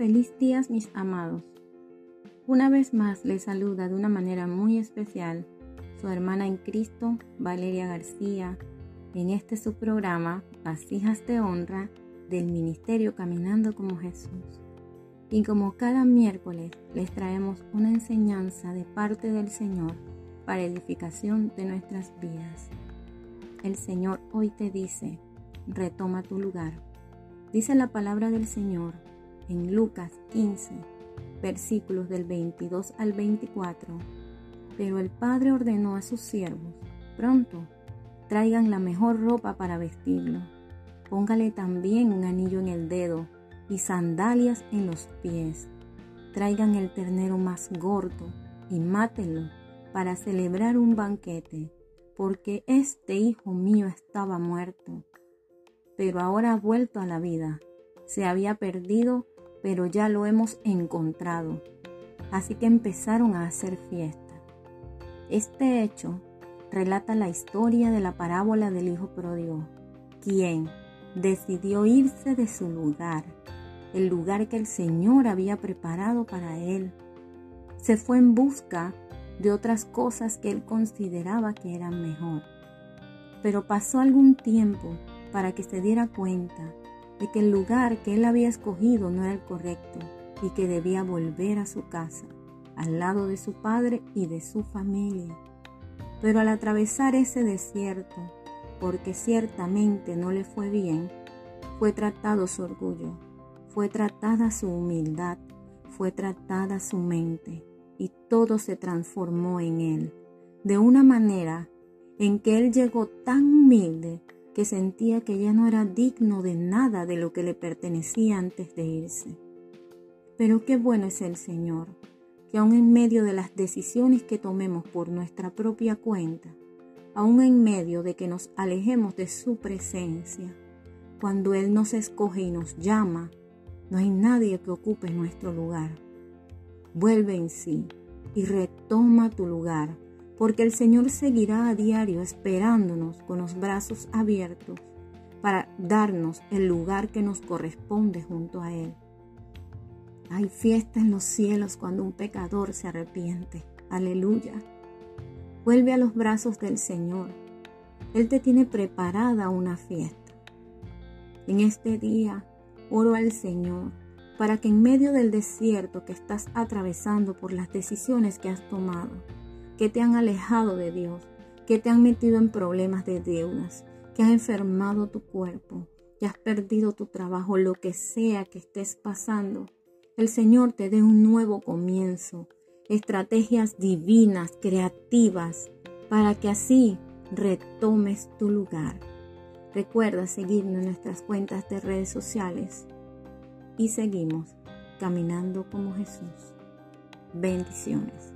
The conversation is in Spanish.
Feliz días mis amados. Una vez más les saluda de una manera muy especial su hermana en Cristo, Valeria García, en este su programa, Las hijas de honra del Ministerio Caminando como Jesús. Y como cada miércoles les traemos una enseñanza de parte del Señor para edificación de nuestras vidas. El Señor hoy te dice, retoma tu lugar. Dice la palabra del Señor en Lucas 15, versículos del 22 al 24. Pero el padre ordenó a sus siervos, pronto, traigan la mejor ropa para vestirlo. Póngale también un anillo en el dedo y sandalias en los pies. Traigan el ternero más gordo y mátenlo para celebrar un banquete, porque este hijo mío estaba muerto, pero ahora ha vuelto a la vida. Se había perdido pero ya lo hemos encontrado. Así que empezaron a hacer fiesta. Este hecho relata la historia de la parábola del Hijo Pródigo, quien decidió irse de su lugar, el lugar que el Señor había preparado para él. Se fue en busca de otras cosas que él consideraba que eran mejor. Pero pasó algún tiempo para que se diera cuenta de que el lugar que él había escogido no era el correcto y que debía volver a su casa, al lado de su padre y de su familia. Pero al atravesar ese desierto, porque ciertamente no le fue bien, fue tratado su orgullo, fue tratada su humildad, fue tratada su mente, y todo se transformó en él, de una manera en que él llegó tan humilde que sentía que ya no era digno de nada de lo que le pertenecía antes de irse. Pero qué bueno es el Señor, que aun en medio de las decisiones que tomemos por nuestra propia cuenta, aun en medio de que nos alejemos de su presencia, cuando Él nos escoge y nos llama, no hay nadie que ocupe nuestro lugar. Vuelve en sí y retoma tu lugar porque el Señor seguirá a diario esperándonos con los brazos abiertos para darnos el lugar que nos corresponde junto a Él. Hay fiesta en los cielos cuando un pecador se arrepiente. Aleluya. Vuelve a los brazos del Señor. Él te tiene preparada una fiesta. En este día oro al Señor para que en medio del desierto que estás atravesando por las decisiones que has tomado, que te han alejado de Dios, que te han metido en problemas de deudas, que has enfermado tu cuerpo, que has perdido tu trabajo, lo que sea que estés pasando. El Señor te dé un nuevo comienzo, estrategias divinas, creativas, para que así retomes tu lugar. Recuerda seguirnos en nuestras cuentas de redes sociales y seguimos caminando como Jesús. Bendiciones.